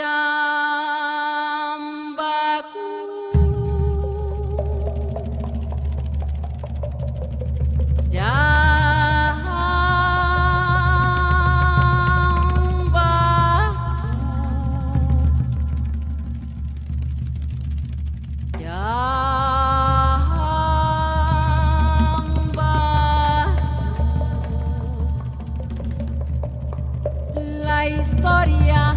jambaku jambaku jambaku historia.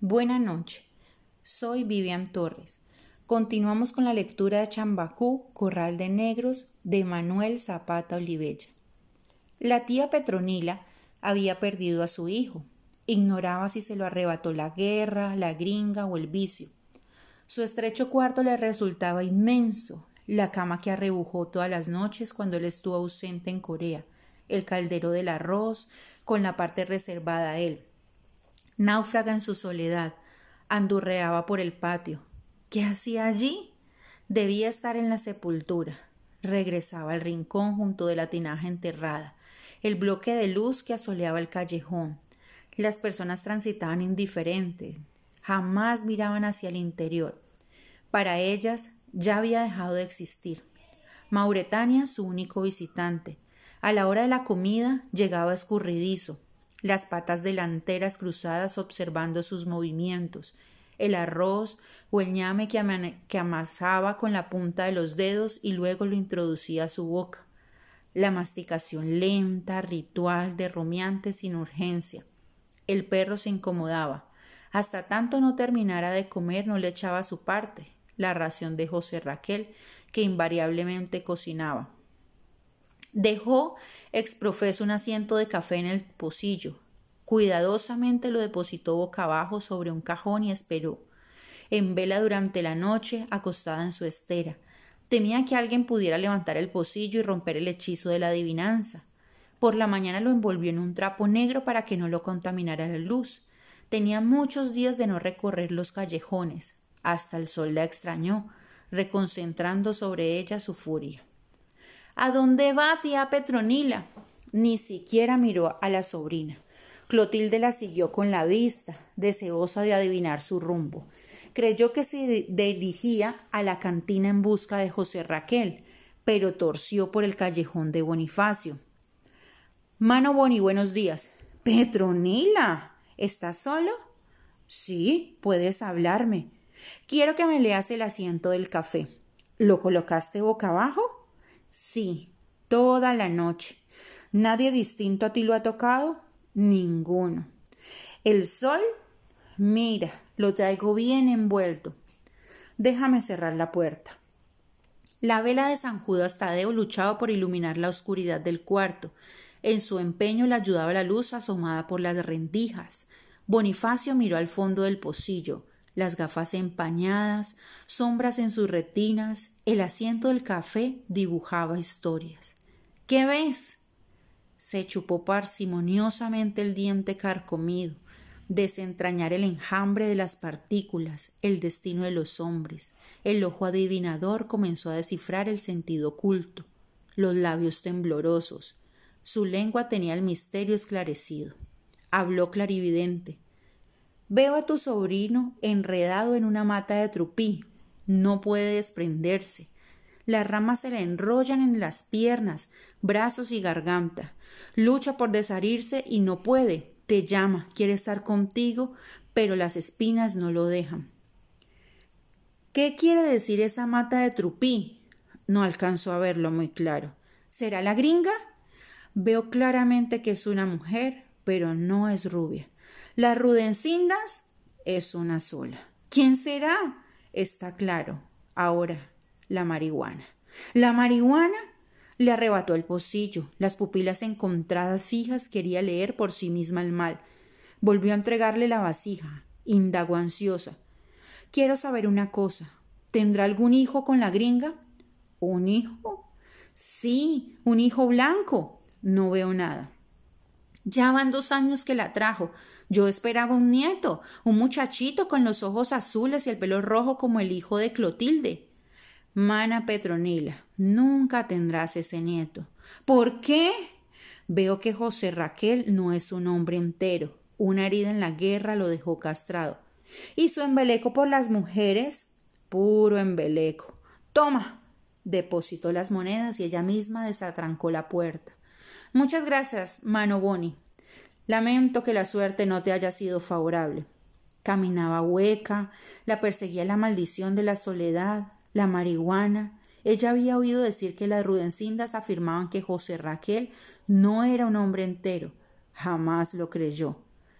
Buena noche. Soy Vivian Torres. Continuamos con la lectura de Chambacú, Corral de Negros, de Manuel Zapata Olivella. La tía Petronila había perdido a su hijo. Ignoraba si se lo arrebató la guerra, la gringa o el vicio. Su estrecho cuarto le resultaba inmenso, la cama que arrebujó todas las noches cuando él estuvo ausente en Corea, el caldero del arroz, con la parte reservada a él, náufraga en su soledad, andurreaba por el patio. ¿Qué hacía allí? Debía estar en la sepultura. Regresaba al rincón junto de la tinaja enterrada, el bloque de luz que asoleaba el callejón. Las personas transitaban indiferentes, jamás miraban hacia el interior. Para ellas ya había dejado de existir. Mauretania, su único visitante. A la hora de la comida llegaba escurridizo, las patas delanteras cruzadas observando sus movimientos, el arroz o el ñame que, amasaba con la punta de los dedos y luego lo introducía a su boca. La masticación lenta, ritual, de rumiante sin urgencia. El perro se incomodaba. Hasta tanto no terminara de comer no le echaba su parte, la ración de José Raquel, que invariablemente cocinaba. Dejó exprofeso un asiento de café en el pocillo. Cuidadosamente lo depositó boca abajo sobre un cajón y esperó. En vela durante la noche, acostada en su estera. Temía que alguien pudiera levantar el pocillo y romper el hechizo de la adivinanza. Por la mañana lo envolvió en un trapo negro para que no lo contaminara la luz. Tenía muchos días de no recorrer los callejones. Hasta el sol la extrañó, reconcentrando sobre ella su furia. ¿A dónde va, tía Petronila? Ni siquiera miró a la sobrina. Clotilde la siguió con la vista, deseosa de adivinar su rumbo. Creyó que se dirigía a la cantina en busca de José Raquel, pero torció por el callejón de Bonifacio. Mano Boni, buenos días. Petronila, ¿estás solo? Sí, puedes hablarme. Quiero que me leas el asiento del café. ¿Lo colocaste boca abajo? Sí, toda la noche. ¿Nadie distinto a ti lo ha tocado? Ninguno. El sol, mira, lo traigo bien envuelto. Déjame cerrar la puerta. La vela de San Judas Tadeo luchaba por iluminar la oscuridad del cuarto. En su empeño le ayudaba la luz asomada por las rendijas. Bonifacio miró al fondo del pocillo las gafas empañadas, sombras en sus retinas, el asiento del café dibujaba historias. ¿Qué ves? Se chupó parsimoniosamente el diente carcomido, desentrañar el enjambre de las partículas, el destino de los hombres. El ojo adivinador comenzó a descifrar el sentido oculto, los labios temblorosos. Su lengua tenía el misterio esclarecido. Habló clarividente. Veo a tu sobrino enredado en una mata de trupí. No puede desprenderse. Las ramas se le enrollan en las piernas, brazos y garganta. Lucha por desharirse y no puede. Te llama, quiere estar contigo, pero las espinas no lo dejan. ¿Qué quiere decir esa mata de trupí? No alcanzo a verlo muy claro. ¿Será la gringa? Veo claramente que es una mujer, pero no es rubia. Las rudencindas es una sola. ¿Quién será? Está claro. Ahora, la marihuana. La marihuana le arrebató el pocillo, las pupilas encontradas fijas quería leer por sí misma el mal. Volvió a entregarle la vasija, indagó ansiosa. Quiero saber una cosa. ¿Tendrá algún hijo con la gringa? ¿Un hijo? Sí, un hijo blanco. No veo nada. Ya van dos años que la trajo. Yo esperaba un nieto, un muchachito con los ojos azules y el pelo rojo como el hijo de Clotilde. Mana Petronila, nunca tendrás ese nieto. ¿Por qué? Veo que José Raquel no es un hombre entero. Una herida en la guerra lo dejó castrado. ¿Y su embeleco por las mujeres? Puro embeleco. Toma. Depositó las monedas y ella misma desatrancó la puerta. Muchas gracias, mano Boni. Lamento que la suerte no te haya sido favorable. Caminaba hueca, la perseguía la maldición de la soledad, la marihuana. Ella había oído decir que las rudencindas afirmaban que José Raquel no era un hombre entero. Jamás lo creyó.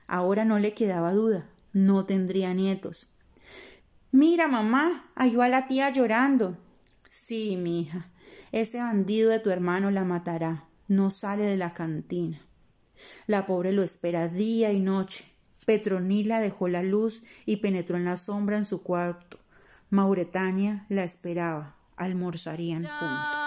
Ahora no le quedaba duda. No tendría nietos. Mira, mamá, ahí va la tía llorando. Sí, mi hija, ese bandido de tu hermano la matará. No sale de la cantina. La pobre lo espera día y noche. Petronila dejó la luz y penetró en la sombra en su cuarto. Mauretania la esperaba. Almorzarían juntos.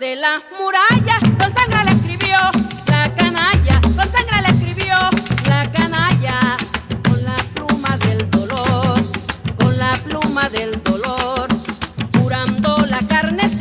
de las murallas, con sangre le escribió la canalla, con sangre le escribió la canalla, con la pluma del dolor, con la pluma del dolor, curando la carne.